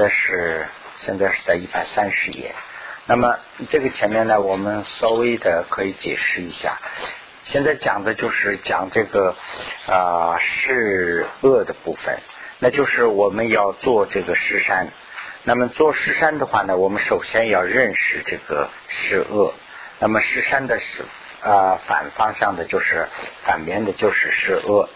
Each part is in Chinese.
在是现在是在一百三十页。那么这个前面呢，我们稍微的可以解释一下。现在讲的就是讲这个啊是恶的部分，那就是我们要做这个施山。那么做施山的话呢，我们首先要认识这个是恶。那么施山的是啊反方向的，就是反面的，就是是恶。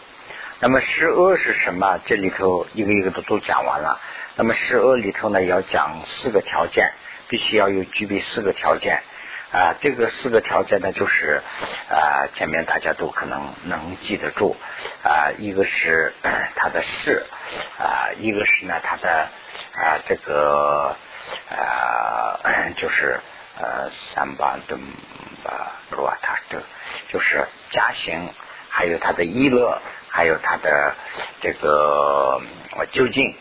那么是恶是什么？这里头一个一个都都讲完了。那么十恶里头呢，要讲四个条件。必须要有具备四个条件啊，这个四个条件呢，就是啊，前面大家都可能能记得住啊，一个是 它的势啊，一个是呢它的啊这个啊 就是呃三八顿巴罗塔的，就是家行，还有它的一乐，还有它的这个究竟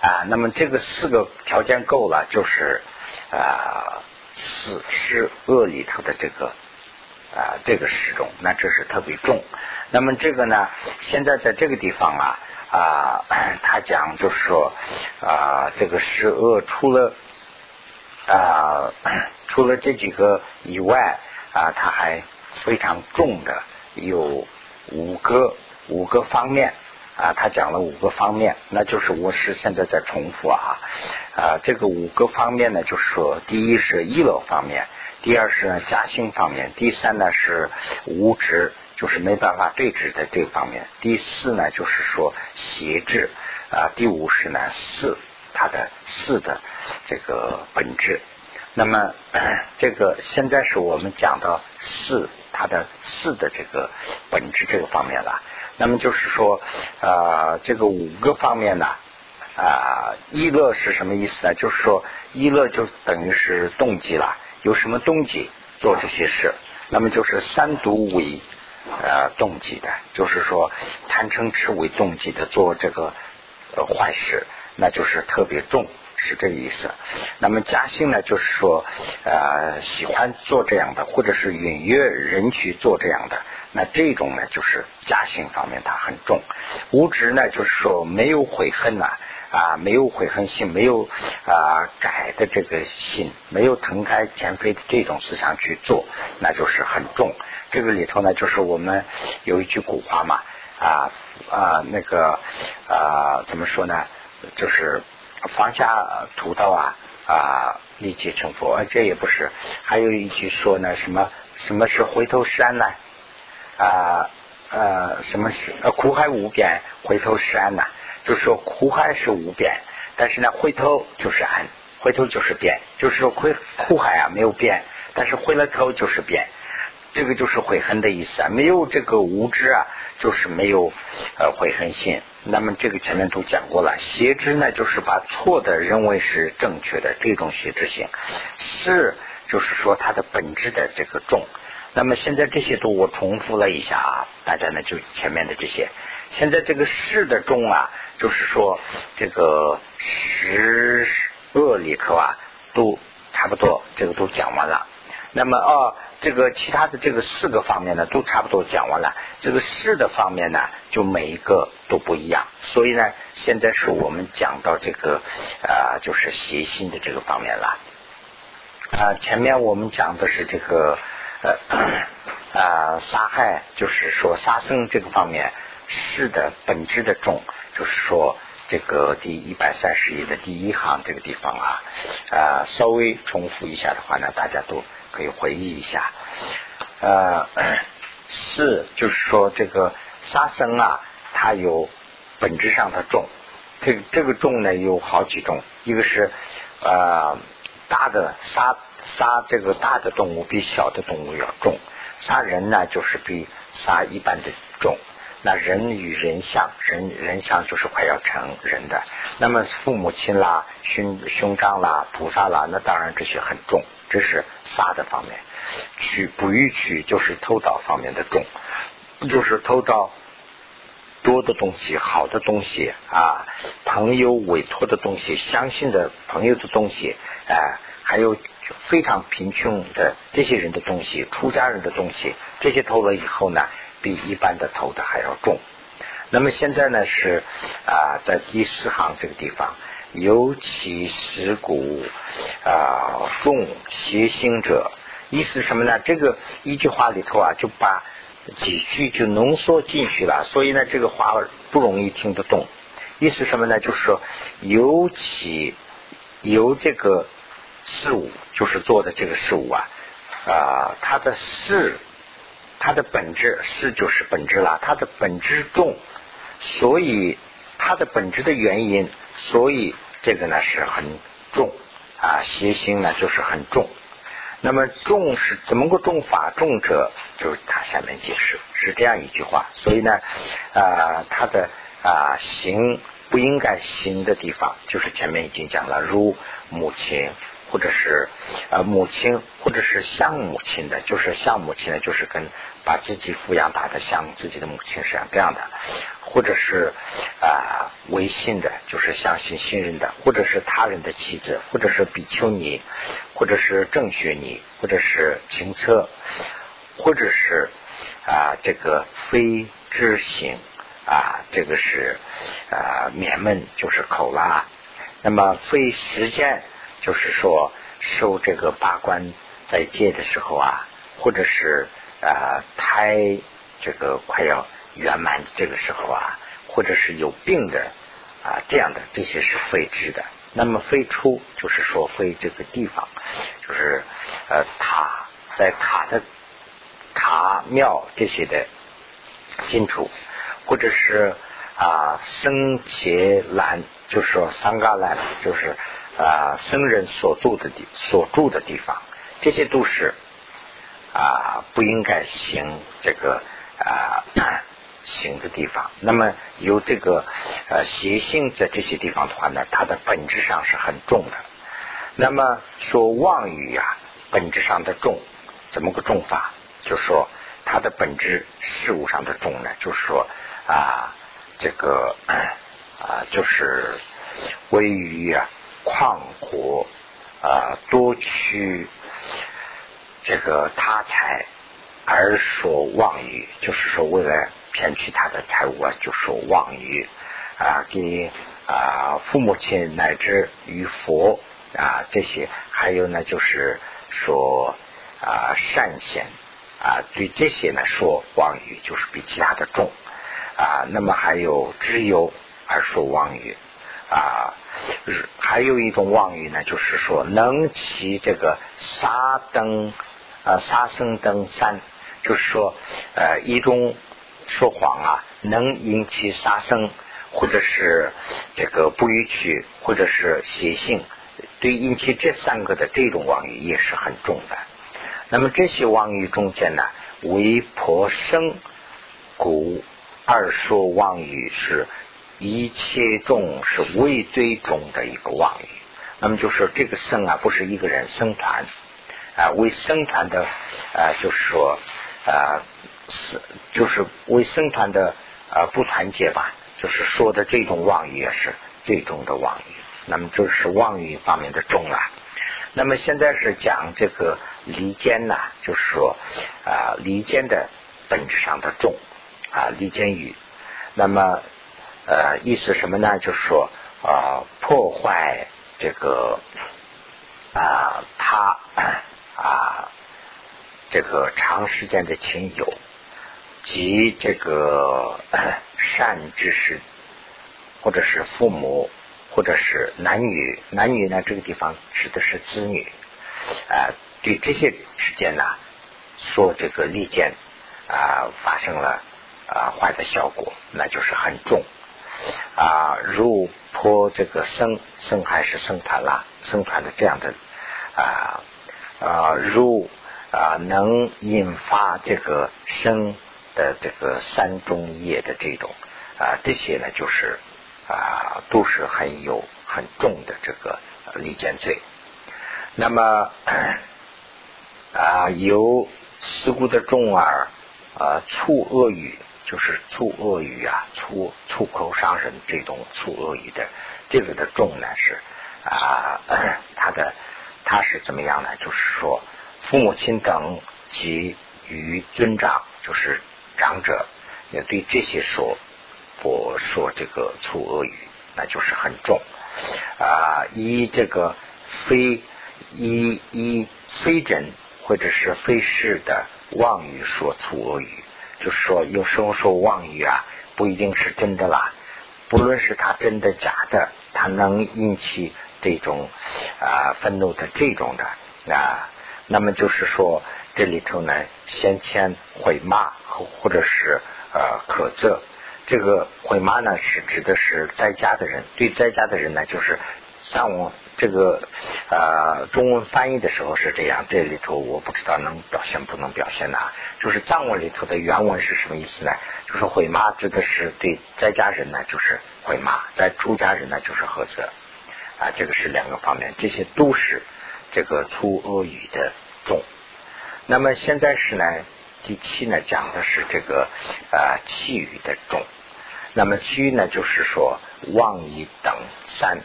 啊，那么这个四个条件够了，就是。啊，四是恶里头的这个啊，这个十种，那这是特别重。那么这个呢，现在在这个地方啊啊，他讲就是说啊，这个是恶除了啊，除了这几个以外啊，它还非常重的有五个五个方面。啊，他讲了五个方面，那就是我是现在在重复啊啊，这个五个方面呢，就是说，第一是一乐方面，第二是呢加薪方面，第三呢是无执，就是没办法对峙的这个方面，第四呢就是说邪智啊，第五是呢四，它的四的这个本质。那么 这个现在是我们讲到四，它的四的这个本质这个方面了。那么就是说，啊，这个五个方面呢，啊，一乐是什么意思呢？就是说，一乐就等于是动机了，有什么动机做这些事？那么就是三毒为呃动机的，就是说贪嗔痴为动机的做这个坏事，那就是特别重。是这个意思。那么加兴呢，就是说，呃，喜欢做这样的，或者是允约人去做这样的，那这种呢，就是加兴方面它很重。无执呢，就是说没有悔恨呐，啊，没有悔恨心，没有啊改的这个心，没有腾开前非的这种思想去做，那就是很重。这个里头呢，就是我们有一句古话嘛，啊啊那个啊怎么说呢，就是。放下屠刀啊啊，立即成佛。这也不是，还有一句说呢，什么什么是回头是岸呢？啊呃，什么是呃苦海无边，回头是岸呐？就是说苦海是无边，但是呢，回头就是岸，回头就是边。就是说苦苦海啊没有边，但是回了头就是边。这个就是悔恨的意思啊，没有这个无知啊，就是没有呃悔恨心。那么这个前面都讲过了，邪知呢就是把错的认为是正确的这种邪知性，是就是说它的本质的这个重。那么现在这些都我重复了一下啊，大家呢就前面的这些，现在这个是的重啊，就是说这个十恶里头啊都差不多，这个都讲完了。那么哦。这个其他的这个四个方面呢，都差不多讲完了。这个事的方面呢，就每一个都不一样。所以呢，现在是我们讲到这个啊，就是邪心的这个方面了。啊，前面我们讲的是这个呃啊杀害，就是说杀生这个方面事的本质的重，就是说这个第一百三十页的第一行这个地方啊啊，稍微重复一下的话呢，大家都。可以回忆一下，呃，是就是说这个杀生啊，它有本质上的重，这个这个重呢有好几种，一个是呃大的杀杀这个大的动物比小的动物要重，杀人呢就是比杀一般的重，那人与人相，人人相就是快要成人的，那么父母亲啦、兄兄长啦、菩萨啦，那当然这些很重。这是杀的方面，取不欲取就是偷盗方面的重，就是偷盗多的东西、好的东西啊，朋友委托的东西、相信的朋友的东西，哎，还有非常贫穷的这些人的东西、出家人的东西，这些偷了以后呢，比一般的偷的还要重。那么现在呢是啊，在第四行这个地方尤其食骨啊重邪心者，意思什么呢？这个一句话里头啊，就把几句就浓缩进去了，所以呢，这个话不容易听得懂。意思什么呢？就是说，尤其由这个事物，就是做的这个事物啊啊，它的事，它的本质是就是本质了，它的本质重，所以它的本质的原因，所以这个呢是很重啊，邪心呢就是很重。那么重是怎么个重法？重者就是他下面解释是这样一句话，所以呢啊，他的啊行不应该行的地方，就是前面已经讲了，如母亲或者是呃母亲或者是像母亲的，就是像母亲的，就是跟把自己抚养大的像自己的母亲是这样的，或者是啊违信的，就是相信信任的，或者是他人的妻子，或者是比丘尼，或者是正学尼，或者是情车，或者是啊这个非知行啊，这个是啊免闷就是口啦，那么非时间就是说受这个八关在戒的时候啊，或者是。啊，胎这个快要圆满这个时候啊，或者是有病的啊，这样的这些是非知的。那么非出就是说非这个地方，就是呃塔在塔的塔庙这些的进出，或者是啊僧伽蓝，就是说桑嘎兰，就是啊僧人所住的地所住的地方，这些都是。啊，不应该行这个啊行的地方。那么有这个呃邪性在这些地方的话呢，它的本质上是很重的。那么说妄语呀，本质上的重，怎么个重法？就说它的本质事物上的重呢，就是说啊这个啊就是位于啊旷阔啊多区。这个他财而说妄语，就是说为了骗取他的财物啊，就说妄语啊，给啊父母亲乃至于佛啊这些，还有呢就是说啊善贤啊，对这些呢说妄语，就是比其他的重啊。那么还有知有而说妄语啊，还有一种妄语呢，就是说能起这个沙灯。啊，杀生等三，就是说，呃，一种说谎啊，能引起杀生，或者是这个不允许，或者是邪性，对引起这三个的这种妄语也是很重的。那么这些妄语中间呢，为婆生故二说妄语是一切众是为最重的一个妄语。那么就是这个生啊，不是一个人生团。啊，为僧团的啊，就是说啊，是就是为僧团的啊不团结吧，就是说的这种妄语也是最终的妄语。那么就是妄语方面的重了。那么现在是讲这个离间呐，就是说啊离间的本质上的重啊离间语。那么呃意思什么呢？就是说啊破坏这个啊他。啊，这个长时间的亲友及这个善知识，或者是父母，或者是男女，男女呢这个地方指的是子女啊，对这些之间呢，说这个利剑啊发生了啊坏的效果，那就是很重啊，如破这个生生还是生团啦，生团的这样的啊。啊，如啊，能引发这个生的这个三中业的这种啊，这些呢，就是啊，都是很有很重的这个离间罪。那么啊，由事故的重耳啊，促恶语，就是粗恶语啊，粗粗口伤人这种粗恶语的，这个的重呢是啊，它的。他是怎么样呢？就是说，父母亲等及于尊长，就是长者，也对这些说，不说这个粗恶语，那就是很重啊以这个非一一非真或者是非是的妄语说出恶语，就是说有时候说妄语啊，不一定是真的啦。不论是他真的假的，他能引起这种啊愤怒的这种的啊，那么就是说这里头呢，先前毁骂或或者是呃可责，这个毁骂呢是指的是在家的人，对在家的人呢，就是像我这个呃中文翻译的时候是这样，这里头我不知道能表现不能表现呐，就是藏文里头的原文是什么意思呢？就是毁骂指的是对在家人呢，就是毁骂；在出家人呢，就是呵责啊。这个是两个方面，这些都是这个出恶语的重。那么现在是呢，第七呢讲的是这个啊气语的重。那么其余呢就是说妄语等三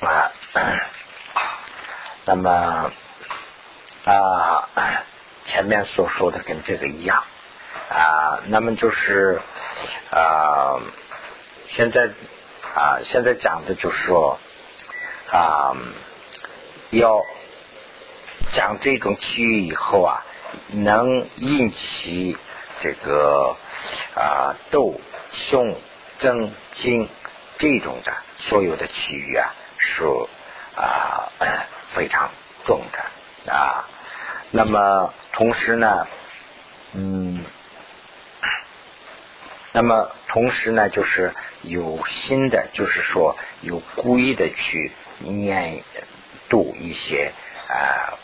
啊。那么啊前面所说的跟这个一样。啊，那么就是啊，现在啊，现在讲的就是说啊，要讲这种区域以后啊，能引起这个啊斗、凶、争、惊这种的所有的区域啊，是啊 非常重的啊。那么同时呢，嗯。那么同时呢，就是有心的，就是说有故意的去念读一些啊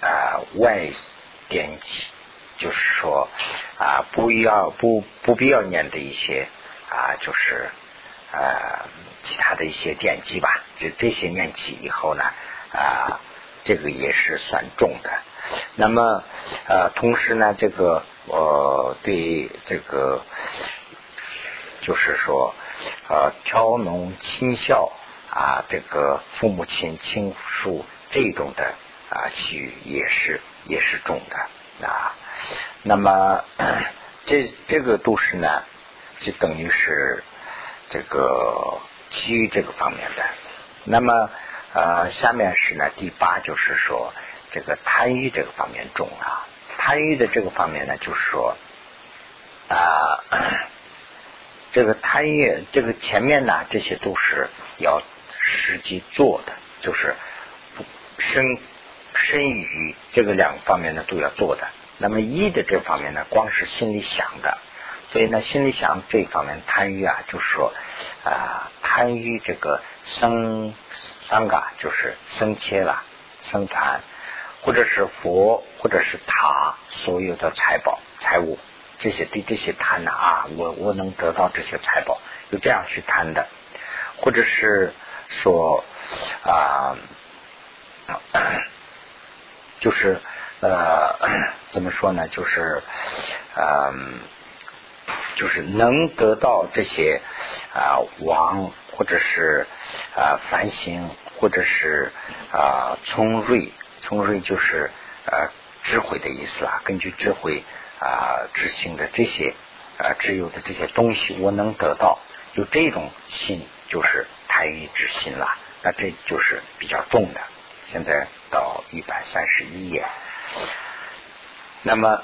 啊外典籍，就是说啊不要不不必要念的一些啊就是呃其他的一些典籍吧，就这些念起以后呢啊这个也是算重的。那么呃同时呢这个。我对这个，就是说，呃，挑农亲孝啊，这个父母亲亲属这种的啊，其也是也是重的啊。那么 这这个都是呢，就等于是这个其余这个方面的。那么呃，下面是呢，第八就是说这个贪欲这个方面重啊。贪欲的这个方面呢，就是说啊，这个贪欲，这个前面呢，这些都是要实际做的，就是身身与这个两个方面呢都要做的。那么一的这方面呢，光是心里想的，所以呢，心里想这方面贪欲啊，就是说啊，贪欲这个生三个就是生切了生团。或者是佛，或者是他所有的财宝、财物，这些对这些贪的啊，我我能得到这些财宝，就这样去贪的，或者是说啊，就是呃，怎么说呢？就是嗯，就是能得到这些啊王，或者是啊繁星，或者是啊聪锐。聪慧就是呃智慧的意思啦，根据智慧啊执行的这些啊只有的这些东西，我能得到，有这种心就是贪欲之心了，那这就是比较重的。现在到一百三十一页，那么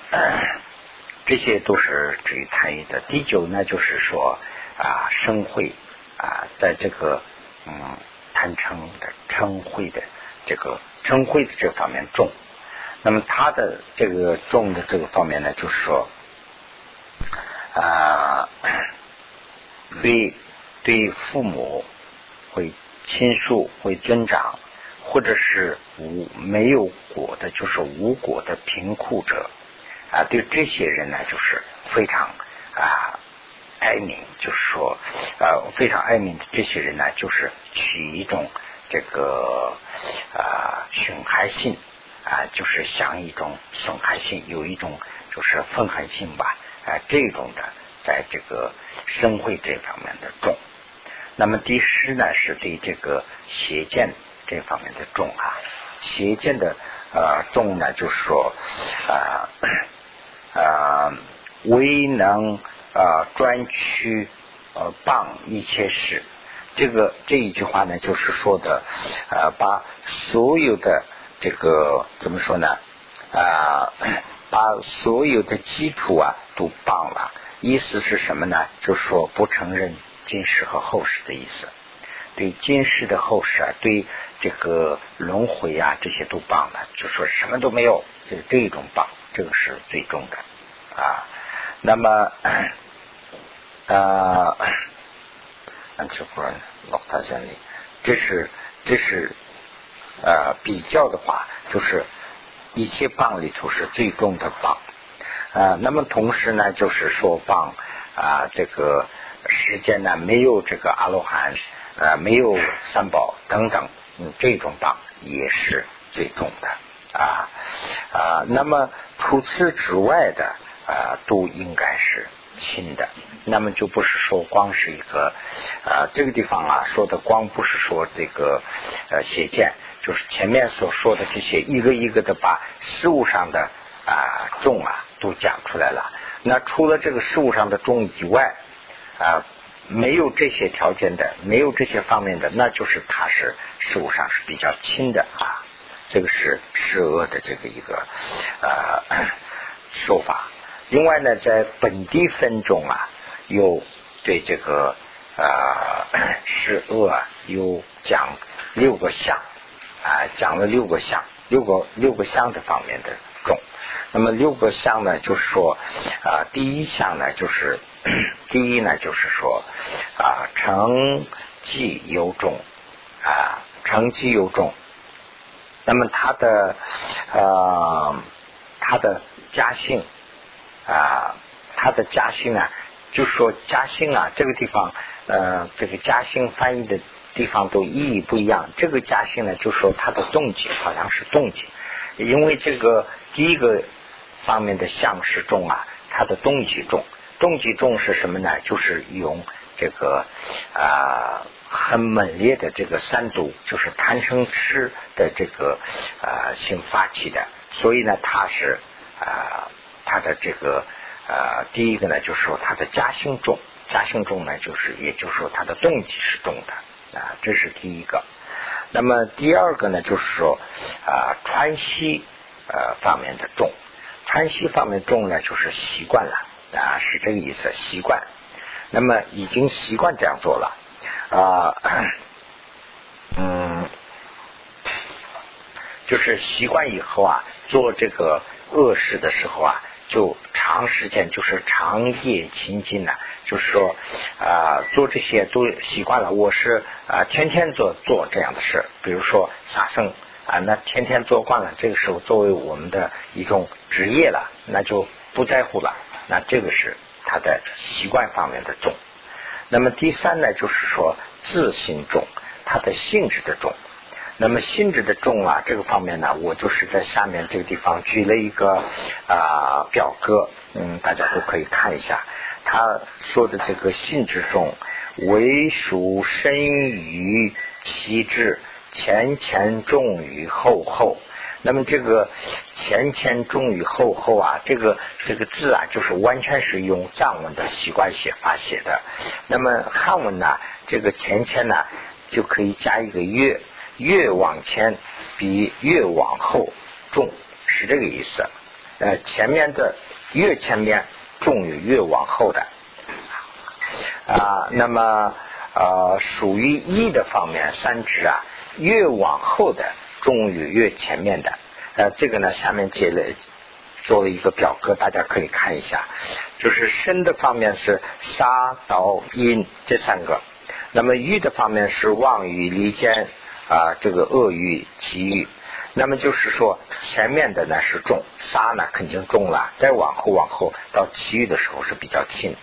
这些都是至于贪欲的。第九呢，就是说啊生慧啊，在这个嗯贪嗔的嗔慧的这个。嗔恚的这方面重，那么他的这个重的这个方面呢，就是说啊，对对父母会亲属会尊长，或者是无没有果的，就是无果的贫苦者啊，对这些人呢，就是非常啊哀悯，就是说呃非常哀悯的这些人呢，就是取一种。这个啊，损害性啊，就是像一种损害性，有一种就是愤恨性吧，啊，这种的，在这个生会这方面的重。那么第十呢，是对这个邪见这方面的重啊，邪见的呃重呢，就是说啊啊，未能啊专取呃谤一切事。这个这一句话呢，就是说的，呃，把所有的这个怎么说呢？啊，把所有的基础啊都绑了。意思是什么呢？就说不承认今世和后世的意思。对今世的后世啊，对这个轮回啊这些都棒了，就说什么都没有，就这种棒，这个是最重的啊。那么 啊。安吃苦人老大先里，这是这是呃比较的话，就是一切棒里头是最重的棒啊。那么同时呢，就是说棒啊，这个时间呢没有这个阿罗汉啊，没有三宝等等，嗯，这种棒也是最重的啊啊。那么除此之外的啊，都应该是。轻的，那么就不是说光是一个啊，这个地方啊说的光不是说这个呃邪见，就是前面所说的这些一个一个的把事物上的啊重啊都讲出来了。那除了这个事物上的重以外啊，没有这些条件的，没有这些方面的，那就是它是事物上是比较轻的啊。这个是施恶的这个一个呃 说法。另外呢，在本地分中啊，有对这个啊 是恶有讲六个相啊，讲了六个相，六个六个相的方面的种。那么六个相呢，就是说啊，第一项呢，就是 第一呢，就是说啊，成绩有种啊，成绩有种。那么他的呃，他的家性。啊，他的嘉兴啊，就说嘉兴啊，这个地方，呃，这个嘉兴翻译的地方都意义不一样。这个嘉兴呢，就说他的动机好像是动机，因为这个第一个方面的相是重啊，他的动机重，动机重是什么呢？就是用 这个啊很猛烈的这个三毒，就是贪生痴的这个啊性发起的，所以呢，他是啊。他的这个呃，第一个呢，就是说他的家兴重，家兴重呢，就是也就是说他的动机是重的啊，这是第一个。那么第二个呢，就是说啊，川西呃方面的重，川西方面重呢，就是习惯了啊，是这个意思，习惯。那么已经习惯这样做了啊，嗯，就是习惯以后啊，做这个恶事的时候啊。就长时间就是长夜勤进呢，就是说啊做这些都习惯了。我是啊天天做做这样的事，比如说杀生啊，那天天做惯了，这个时候作为我们的一种职业了，那就不在乎了。那这个是他的习惯方面的重。那么第三呢，就是说自信重，它的性质的重。那么性质的重啊，这个方面呢，我就是在下面这个地方举了一个啊表格，嗯，大家都可以看一下。他说的这个性质重，为属深于其质，前前重于后后。那么这个前前重于后后啊，这个这个字啊，就是完全是用藏文的习惯写法写的。那么汉文呢，这个前前呢，就可以加一个月。越往前比越往后重，是这个意思。呃，前面的越前面重于越往后的啊。那么呃，属于一的方面，三指啊，越往后的重于越前面的。呃，这个呢，下面接了做了一个表格，大家可以看一下。就是身的方面是杀、刀、阴这三个。那么欲的方面是妄语、离间。啊，这个恶欲、其欲，那么就是说前面的呢是重，杀呢肯定重了，再往后往后到其余的时候是比较轻。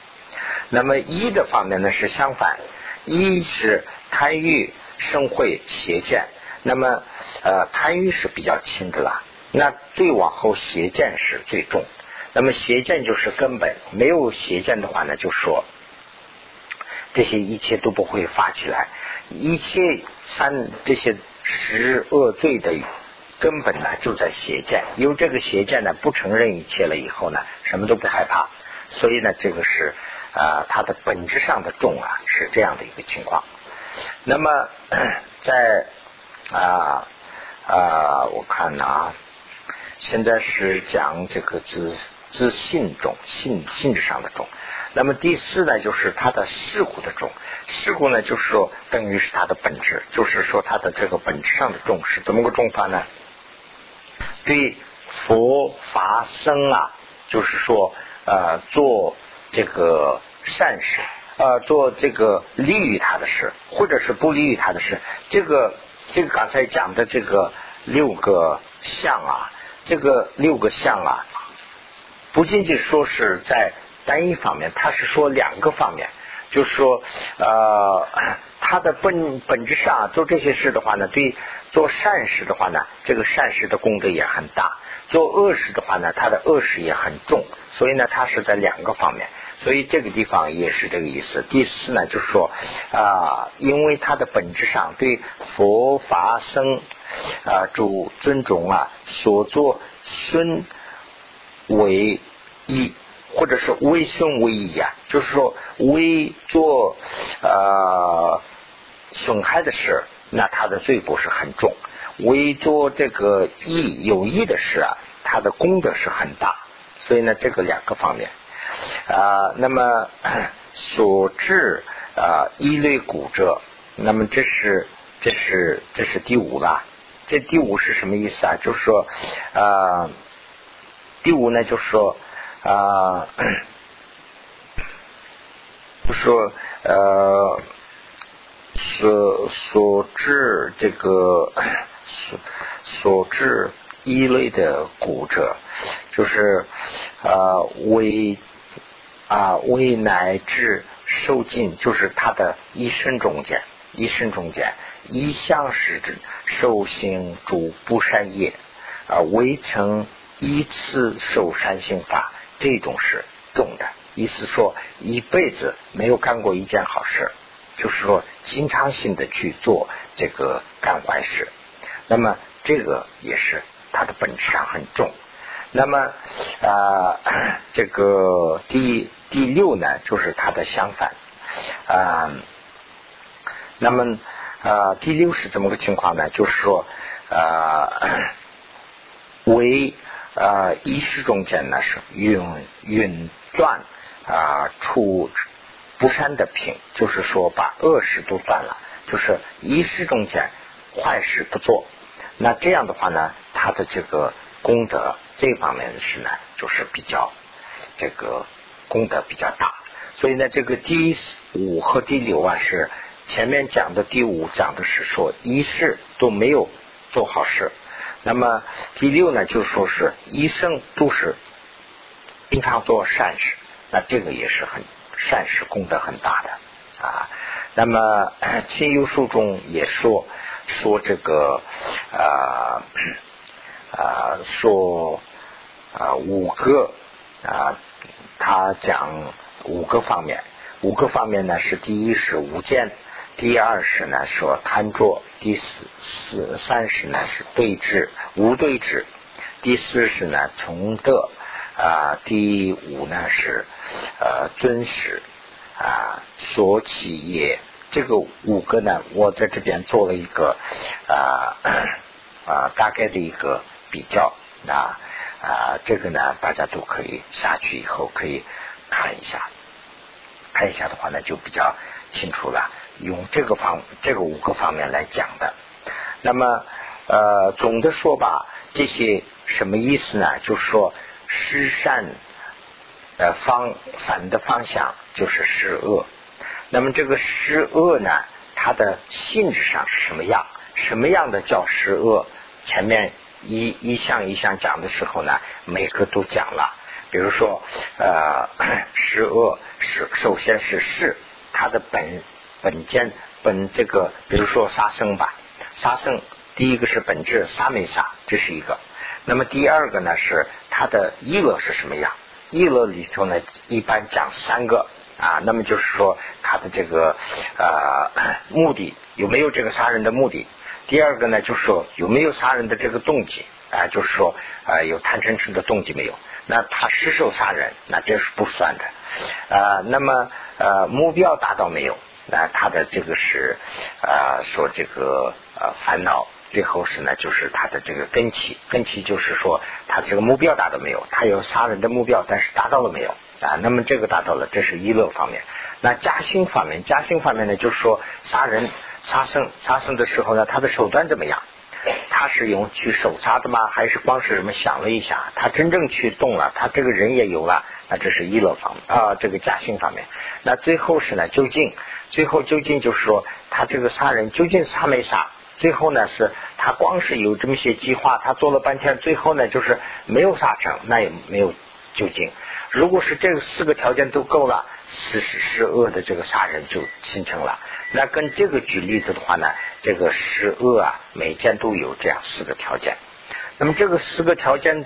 那么一的方面呢是相反，一是贪欲、生慧、邪见，那么呃贪欲是比较轻的啦，那最往后邪见是最重。那么邪见就是根本，没有邪见的话呢，就说这些一切都不会发起来。一切三这些十恶罪的根本呢，就在邪见。因为这个邪见呢，不承认一切了以后呢，什么都不害怕。所以呢，这个是啊，它的本质上的重啊，是这样的一个情况。那么 在啊啊，我看啊，现在是讲这个自自信中性性质上的中。那么第四呢，就是它的事故的重，事故呢，就是说等于是它的本质，就是说它的这个本质上的重是怎么个重法呢？对佛法僧啊，就是说呃做这个善事，呃做这个利于他的事，或者是不利于他的事，这个这个刚才讲的这个六个相啊，这个六个相啊，不仅仅说是在。单一方面，他是说两个方面，就是说，呃，他的本本质上做这些事的话呢，对做善事的话呢，这个善事的功德也很大；做恶事的话呢，他的恶事也很重。所以呢，他是在两个方面，所以这个地方也是这个意思。第四呢，就是说，啊，因为它的本质上对佛法僧啊主尊重啊，所作孙为义。或者是为损为益啊，就是说为做呃损害的事，那他的罪过是很重；为做这个益有益的事啊，他的功德是很大。所以呢，这个两个方面啊，那么所致啊一类骨折，那么这是这是这是第五吧。这第五是什么意思啊？就是说啊，第五呢，就是说。啊，说呃，所所致这个所所致一类的骨折，就是啊为啊为乃至受尽，就是他的一生中间，一生中间一向是指受行诸不善业啊，未曾一次受善行法。这种是重的，意思说一辈子没有干过一件好事，就是说经常性的去做这个干坏事，那么这个也是它的本质上很重。那么啊，这个第一第六呢，就是它的相反啊。那么啊，第六是怎么个情况呢？就是说啊，为。啊，一时中间呢是云云断啊，出不善的品，就是说把恶事都断了，就是一时中间坏事不做。那这样的话呢，他的这个功德这方面的事呢，就是比较这个功德比较大。所以呢，这个第五和第六啊，是前面讲的第五讲的是说一世都没有做好事。那么第六呢，就说是一生都是经常做善事，那这个也是很善事功德很大的啊。那么亲友书中也说说这个啊啊说啊五个啊，他讲五个方面，五个方面呢是第一是无间。第二是呢说贪着，第四四三是呢是对峙无对峙，第四是呢从德啊，第五呢是呃尊师啊所起业，这个五个呢，我在这边做了一个啊啊大概的一个比较啊啊这个呢大家都可以下去以后可以看一下，看一下的话呢就比较清楚了。用这个方这个五个方面来讲的，那么呃总的说吧，这些什么意思呢？就是说施善呃方反的方向就是施恶。那么这个施恶呢，它的性质上是什么样？什么样的叫施恶？前面一一项一项讲的时候呢，每个都讲了。比如说呃 十恶是首先是是它的本。本间本这个，比如说杀生吧，杀生第一个是本质杀没杀，这是一个。那么第二个呢是它的意乐是什么样？意乐里头呢一般讲三个啊，那么就是说它的这个呃目的有没有这个杀人的目的？第二个呢就是说有没有杀人的这个动机啊？就是说啊有贪嗔痴的动机没有？那他失手杀人，那这是不算的啊。那么呃目标达到没有？那他的这个是啊说这个呃烦恼，最后是呢就是他的这个根基，根基就是说他这个目标达到没有？他有杀人的目标，但是达到了没有？啊，那么这个达到了，这是一乐方面。那加兴方面，加兴方面呢，就是说杀人、杀生、杀生的时候呢，他的手段怎么样？他是用去手杀的吗？还是光是什么想了一下？他真正去动了，他这个人也有了，那这是一乐方啊，这个假性方面。那最后是呢，究竟最后究竟就是说，他这个杀人究竟杀没杀？最后呢，是他光是有这么些计划，他做了半天，最后呢就是没有杀成，那也没有究竟。如果是这四个条件都够了，是是是恶的这个杀人就形成了。那跟这个举例子的话呢，这个是恶啊，每天都有这样四个条件。那么这个四个条件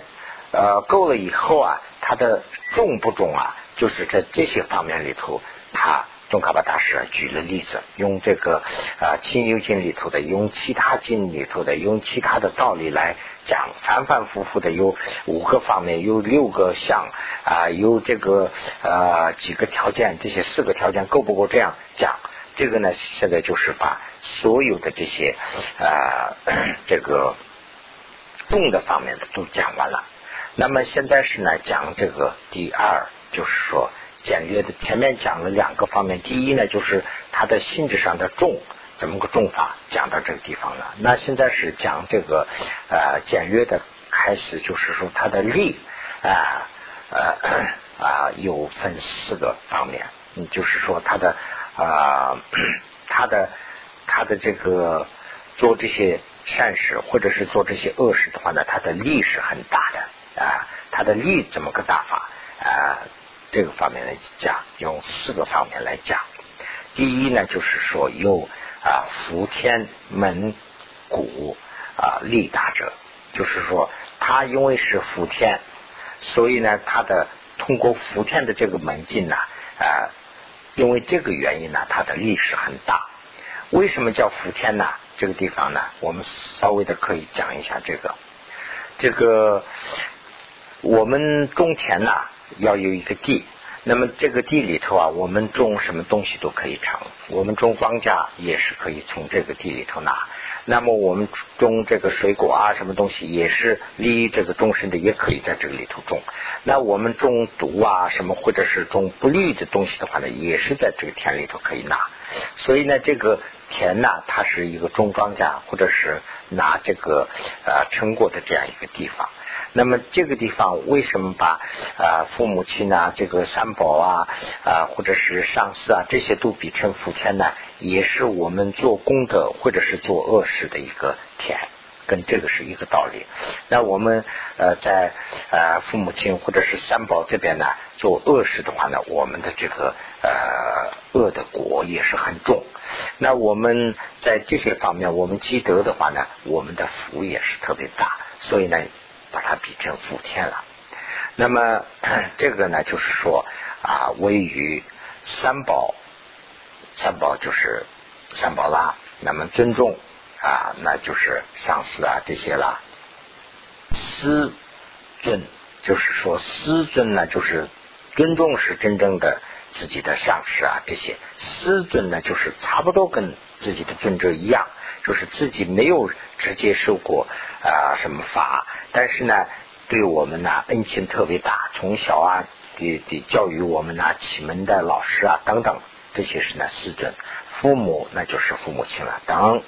呃够了以后啊，它的重不重啊？就是在这些方面里头，它。宗喀巴大师举了例子，用这个啊《清幽经》里头的，用其他经里头的，用其他的道理来讲，反反复复的有五个方面，有六个项啊，有这个呃几个条件，这些四个条件够不够？这样讲，这个呢，现在就是把所有的这些啊这个重的方面的都讲完了。那么现在是呢讲这个第二，就是说。简约的，前面讲了两个方面。第一呢，就是它的性质上的重，怎么个重法，讲到这个地方了。那现在是讲这个呃简约的开始，就是说它的力啊呃啊有分四个方面，嗯，就是说它的啊它的它的这个做这些善事或者是做这些恶事的话呢，它的力是很大的啊，它的力怎么个大法啊？这个方面来讲，用四个方面来讲。第一呢，就是说有啊福天门谷啊力大者，就是说他因为是福天，所以呢，他的通过福天的这个门进呢啊，因为这个原因呢，他的力是很大。为什么叫福天呢？这个地方呢，我们稍微的可以讲一下这个。这个我们种田呐。要有一个地，那么这个地里头啊，我们种什么东西都可以成。我们种庄稼也是可以从这个地里头拿。那么我们种这个水果啊，什么东西也是利于这个众生的，也可以在这个里头种。那我们种毒啊，什么或者是种不利的东西的话呢，也是在这个田里头可以拿。所以呢，这个田呢，它是一个种庄稼或者是拿这个呃成果的这样一个地方。那么这个地方为什么把啊父母亲啊这个三宝啊啊或者是上司啊这些都比成福田呢？也是我们做功德或者是做恶事的一个田，跟这个是一个道理。那我们呃在呃父母亲或者是三宝这边呢做恶事的话呢，我们的这个呃恶的果也是很重。那我们在这些方面我们积德的话呢，我们的福也是特别大。所以呢。把它比成福天了，那么 这个呢，就是说啊，位于三宝，三宝就是三宝啦。那么尊重啊，那就是上司啊这些啦。师尊就是说师尊呢，就是尊重是真正的自己的上司啊这些。师尊呢，就是差不多跟自己的尊者一样，就是自己没有直接受过啊什么法。但是呢，对我们呢恩情特别大，从小啊，的的教育我们呢启蒙的老师啊等等，这些是呢师尊，父母那就是父母亲了等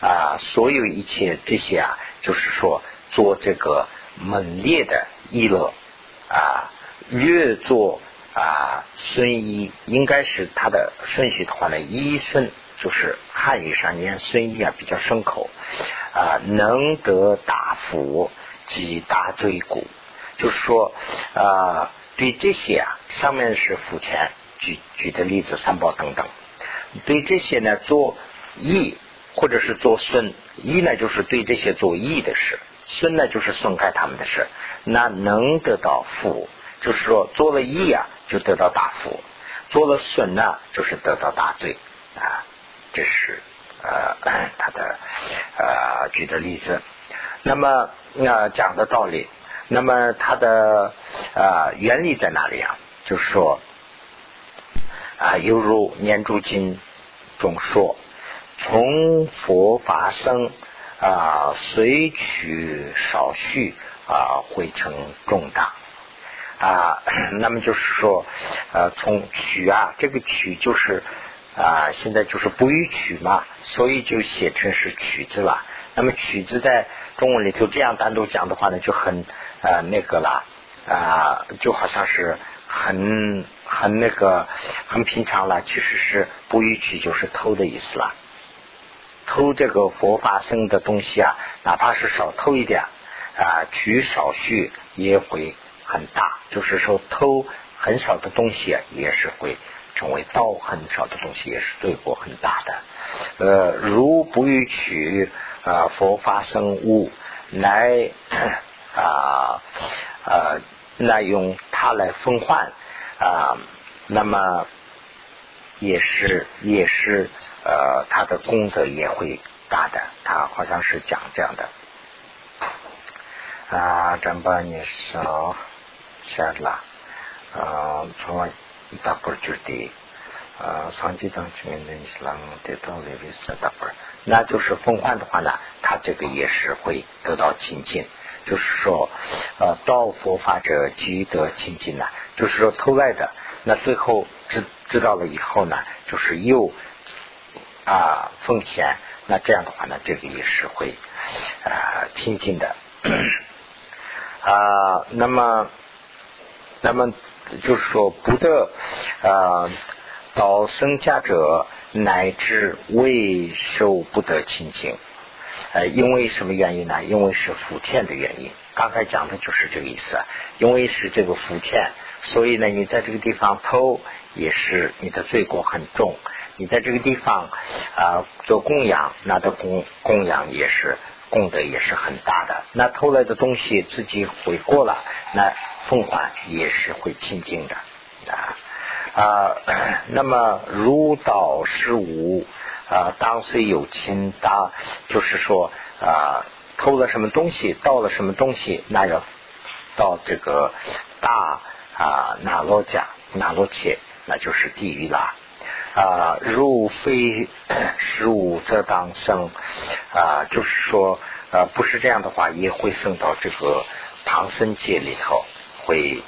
啊，所有一切这些啊，就是说做这个猛烈的议乐啊，越做啊孙一应该是他的顺序的话呢，一顺就是汉语上念孙一啊比较顺口啊，能得大福。及大罪骨，就是说啊，对这些啊，上面是福田举举的例子，三宝等等，对这些呢做义或者是做损，义呢就是对这些做义的事，损呢就是损害他们的事，那能得到福，就是说做了义啊就得到大福，做了损呢就是得到大罪啊，这是呃他的呃举的例子。那么，那讲的道理，那么它的啊原理在哪里啊？就是说啊，犹如念珠经中说，从佛法生啊，随取少许啊，会成重大啊。那么就是说，呃，从取啊，这个取就是啊，现在就是不予取嘛，所以就写成是取字了。那么曲子在中文里头这样单独讲的话呢，就很呃那个了啊，就好像是很很那个很平常了。其实是不予取就是偷的意思了，偷这个佛法僧的东西啊，哪怕是少偷一点啊，取少许也会很大。就是说偷很少的东西也是会成为道很少的东西，也是罪过很大的。呃，如不予取。啊，佛法生物，来啊啊，那用它来分换啊，那么也是也是呃，它的功德也会大的。他好像是讲这样的啊，咱把你少下了啊，从大半就得。呃，上级当局面的伊斯兰得到那个是大本，那就是奉还的话呢，他这个也是会得到亲近。就是说，呃，道佛法者积得亲近呢，就是说偷来的，那最后知知道了以后呢，就是又啊奉献，那这样的话呢，这个也是会啊亲近的啊。那么，那么就是说不得啊。到生家者乃至未受不得清净，呃，因为什么原因呢？因为是福田的原因。刚才讲的就是这个意思。因为是这个福田，所以呢，你在这个地方偷也是你的罪过很重。你在这个地方啊做供养，那的供供养也是功德也是很大的。那偷来的东西自己悔过了，那奉还也是会清净的啊。啊，那么如道是无啊，当虽有亲，当就是说啊，偷了什么东西，盗了什么东西，那要到这个大啊那罗家那罗切，那就是地狱啦。啊，如非十五则当生啊，就是说啊，不是这样的话，也会生到这个唐僧界里头，会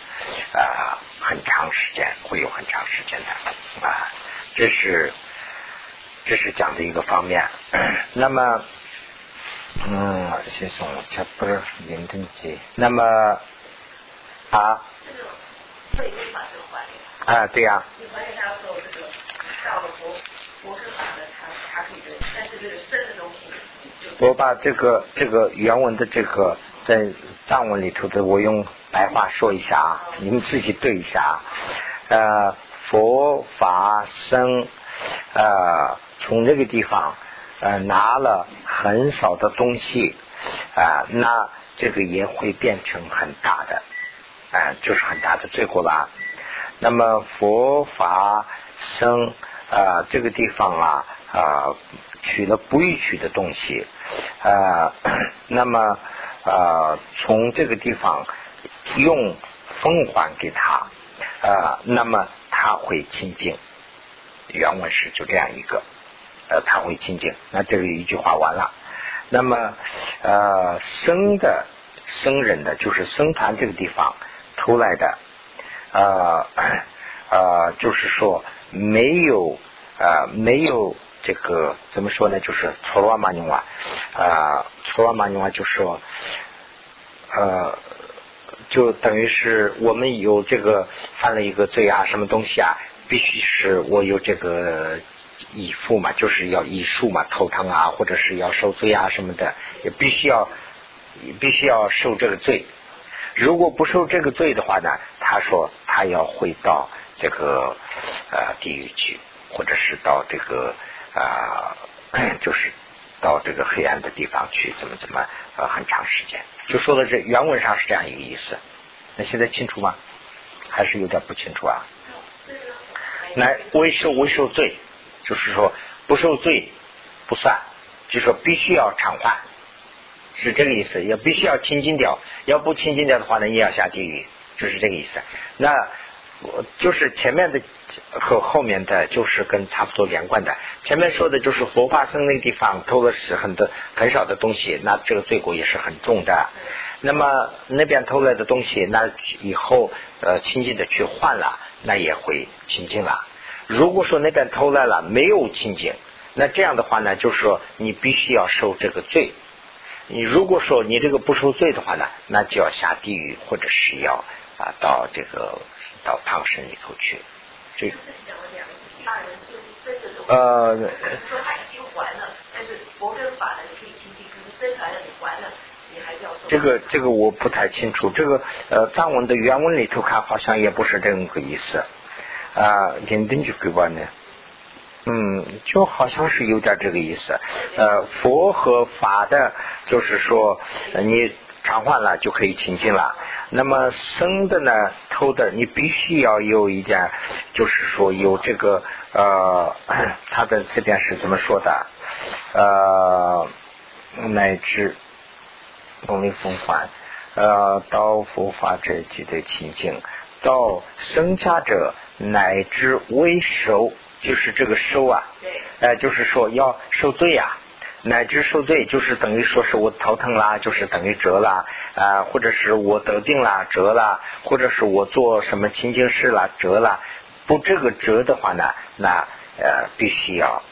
啊。很长时间会有很长时间的啊，这是这是讲的一个方面。那么，嗯，先生，这不是林登记。那么啊，啊，对呀。我把这个这个原文的这个在藏文里头的，我用。白话说一下啊，你们自己对一下啊。呃，佛法僧呃，从这个地方呃拿了很少的东西啊，那这个也会变成很大的，啊，就是很大的罪过吧。那么佛法僧啊，这个地方啊啊取了不易取的东西啊，那么啊从这个地方。用奉还给他，呃，那么他会清净。原文是就这样一个，呃，他会清净。那这个一句话完了。那么，呃，生的生人的就是僧团这个地方出来的，呃呃，就是说没有呃没有这个怎么说呢？就是错罗玛尼瓦啊，错罗玛尼瓦就说呃。就等于是我们有这个犯了一个罪啊，什么东西啊，必须是我有这个以父嘛，就是要以术嘛，头疼啊，或者是要受罪啊什么的，也必须要必须要受这个罪。如果不受这个罪的话呢，他说他要回到这个呃地狱去，或者是到这个啊，就是到这个黑暗的地方去，怎么怎么呃很长时间。就说的这原文上是这样一个意思，那现在清楚吗？还是有点不清楚啊？来，未受未受罪，就是说不受罪不算，就说必须要偿还，是这个意思，也必须要清净掉，要不清净掉的话呢，也要下地狱，就是这个意思。那我就是前面的和后面的就是跟差不多连贯的。前面说的就是佛法僧那个地方偷了是很多很少的东西，那这个罪过也是很重的。那么那边偷来的东西，那以后呃亲近的去换了，那也会清净了。如果说那边偷来了没有清净，那这样的话呢，就是说你必须要受这个罪。你如果说你这个不受罪的话呢，那就要下地狱或者是要啊到这个到汤神里头去。这呃，说他已经还了，但是佛跟法呢你可是了你还是要这个这个我不太清楚，这个呃藏文的原文里头看好像也不是这么个意思啊。嗯，就好像是有点这个意思。呃，佛和法的，就是说你偿还了就可以清净了。那么生的呢，偷的，你必须要有一点，就是说有这个呃，他的这边是怎么说的？呃，乃至努力奉还，呃，到佛法者即得清净，到生家者乃至为首。就是这个受啊，哎，就是说要受罪呀，乃至受罪，就是等于说是我头疼啦，就是等于折啦啊，或者是我得病啦，折啦，或者是我做什么清净事啦，折啦，不这个折的话呢，那呃必须要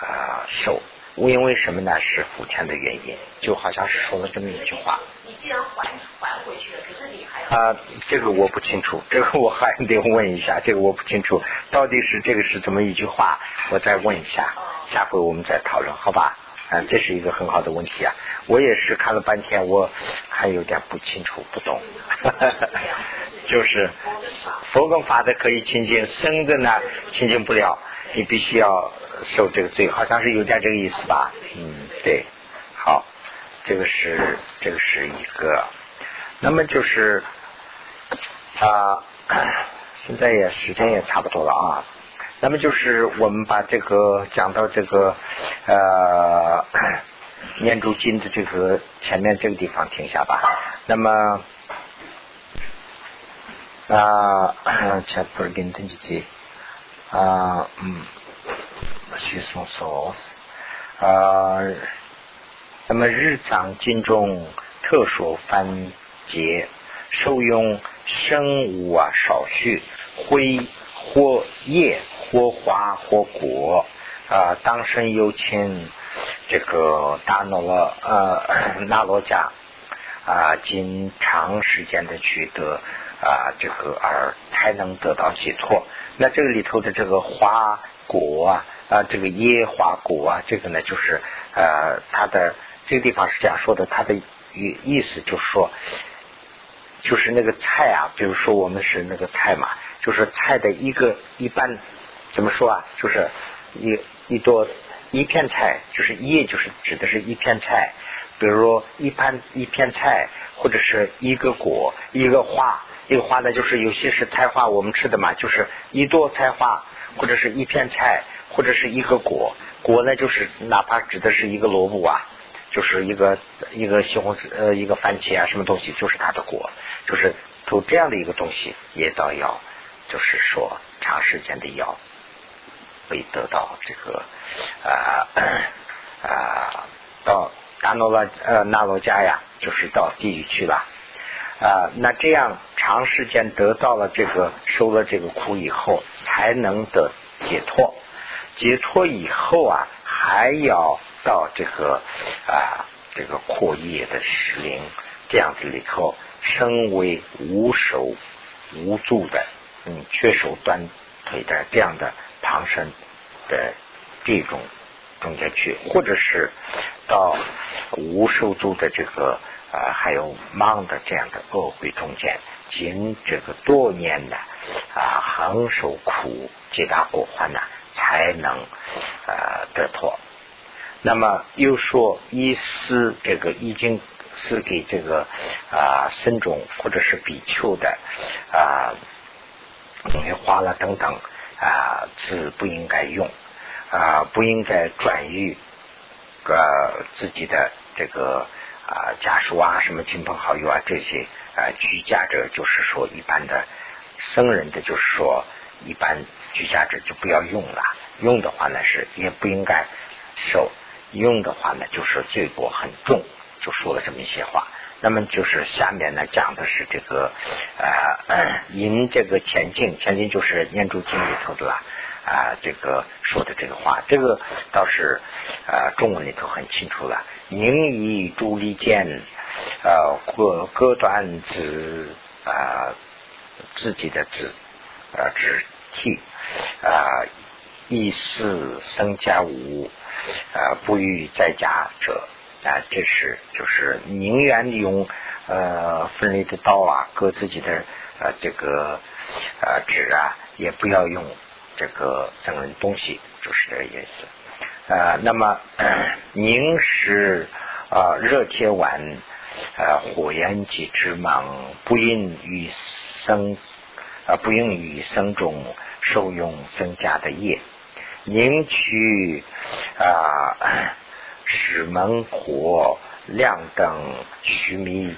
啊受，因为什么呢？是福田的原因，就好像是说了这么一句话。你既然还还回去了，可是你还要啊，这个我不清楚，这个我还得问一下，这个我不清楚，到底是这个是怎么一句话，我再问一下，下回我们再讨论，好吧？啊，这是一个很好的问题啊，我也是看了半天，我还有点不清楚，不懂，就是佛跟法的可以清净，生的呢清净不了，你必须要受这个罪，好像是有点这个意思吧？嗯，对，好。这个是这个是一个，那么就是啊，现在也时间也差不多了啊。那么就是我们把这个讲到这个呃念珠经的这个前面这个地方停下吧。那么啊，前不是跟登记记啊，嗯，去送送啊。那么日藏经中特殊番节，受用生物啊少许，灰或叶或花或果啊，当生有请这个大罗呃那罗迦啊，经长时间的取得啊这个而才能得到解脱。那这个里头的这个花果啊啊这个叶花果啊，这个呢就是呃它的。这个地方是这样说的，它的意意思就是说，就是那个菜啊，比如说我们是那个菜嘛，就是菜的一个一般怎么说啊？就是一一朵一片菜，就是叶，就是指的是一片菜。比如一盘一片菜，或者是一个果，一个花，一个花呢，就是有些是菜花，我们吃的嘛，就是一朵菜花，或者是一片菜，或者是一个果，果呢就是哪怕指的是一个萝卜啊。就是一个一个西红柿呃一个番茄啊什么东西就是它的果，就是从这样的一个东西也到要，就是说长时间的要，会得到这个啊 啊到达诺拉呃纳罗加呀，就是到地狱去了啊。那这样长时间得到了这个受了这个苦以后，才能得解脱。解脱以后啊，还要。到这个啊，这个阔叶的石林这样子里头，身为无手无足的，嗯，缺手断腿的这样的旁生的这种中间去，或者是到无手足的这个啊，还有盲的这样的恶鬼中间，经这个多年的啊，恒受苦，皆大过患难，才能啊得脱。那么又说，一施这个已经是给这个啊僧众或者是比丘的啊东西花了等等啊是不应该用啊不应该转于呃自己的这个啊家属啊什么亲朋好友啊这些啊居家者就是说一般的僧人的就是说，一般居家者就不要用了。用的话呢是也不应该受，用的话呢就是罪过很重，就说了这么一些话。那么就是下面呢讲的是这个呃 引这个前进，前进就是念珠经里头的啦啊这个说的这个话，这个倒是呃中文里头很清楚了。宁以朱利剑呃割割断子啊自己的子呃肢体啊意思生家无啊不欲在家者。啊，这是就是宁愿用呃锋利的刀啊割自己的呃这个呃纸啊，也不要用这个僧人东西，就是这个意思。呃，那么宁是啊热铁碗呃火焰及之芒，不应于僧啊不应于僧中受用僧家的业，宁取啊。使门火亮灯须弥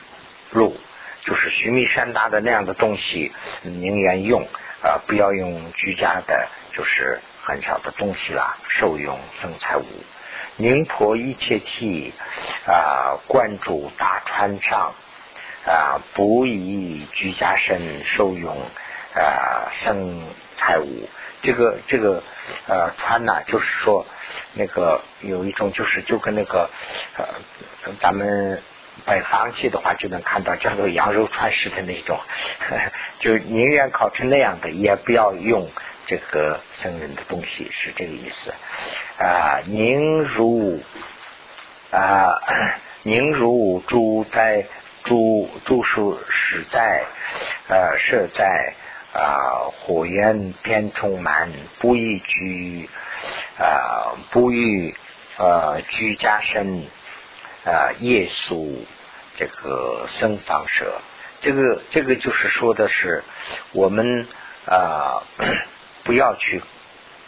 路，就是须弥山大的那样的东西，宁愿用啊，不要用居家的，就是很小的东西啦，受用生财物。宁婆一切替啊，关注大川上啊，不以居家身受用啊，生财物。这个这个呃穿呢，就是说那个有一种就是就跟那个呃咱们北方去的话就能看到叫做羊肉串式的那种，就宁愿烤成那样的，也不要用这个生人的东西，是这个意思啊。宁如啊宁如住在住住树实在呃设在。啊，火焰边充满，不宜居啊，不宜呃居家生啊，夜宿这个生房舍，这个这个就是说的是我们啊，不要去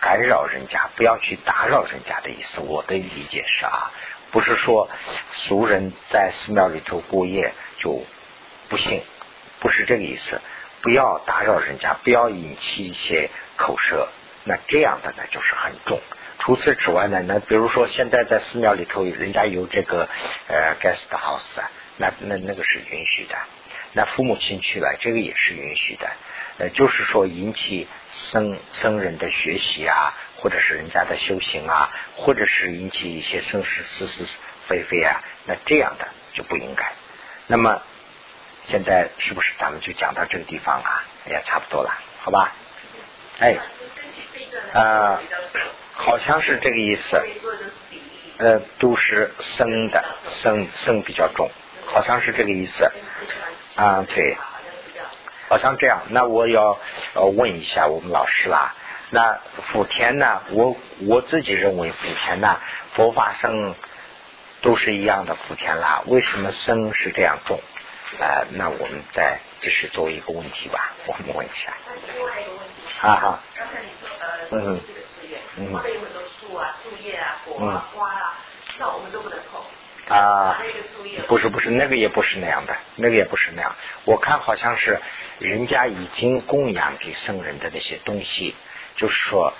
干扰人家，不要去打扰人家的意思。我的理解是啊，不是说俗人在寺庙里头过夜就不行，不是这个意思。不要打扰人家，不要引起一些口舌，那这样的呢就是很重。除此之外呢，那比如说现在在寺庙里头，人家有这个呃 guest house 啊，那那那个是允许的。那父母亲去了，这个也是允许的。呃，就是说引起僧僧人的学习啊，或者是人家的修行啊，或者是引起一些生事是是非非啊，那这样的就不应该。那么。现在是不是咱们就讲到这个地方了？也差不多了，好吧？哎，啊，好像是这个意思。呃，都是生的，生生比较重，好像是这个意思。啊，对，好像这样。那我要呃问一下我们老师啦。那福田呢？我我自己认为福田呢，佛法生都是一样的福田啦。为什么生是这样重？啊，那我们再只是作为一个问题吧，我们问一下。另外一个问题。啊哈。刚才你说呃，嗯，是个寺院，嗯，旁边有很多树啊、树叶啊、果啊、花啊，那我们都不能碰。啊。不是不是，那个也不是那样的，那个也不是那样。我看好像是人家已经供养给僧人的那些东西，就是说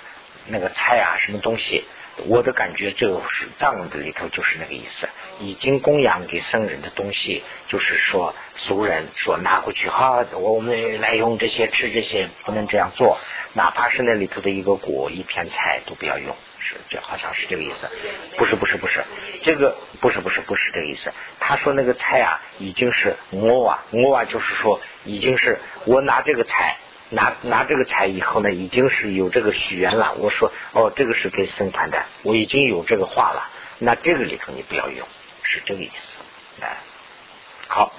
那个菜啊，什么东西。我的感觉，这个是藏文的里头就是那个意思，已经供养给僧人的东西，就是说俗人说拿回去哈，我们来用这些吃这些，不能这样做，哪怕是那里头的一个果一片菜都不要用，是这好像是这个意思，不是不是不是，这个不是不是不是这个意思，他说那个菜啊已经是我啊我啊就是说已经是我拿这个菜。拿拿这个财以后呢，已经是有这个许愿了。我说哦，这个是给僧团的，我已经有这个话了。那这个里头你不要用，是这个意思。来，好。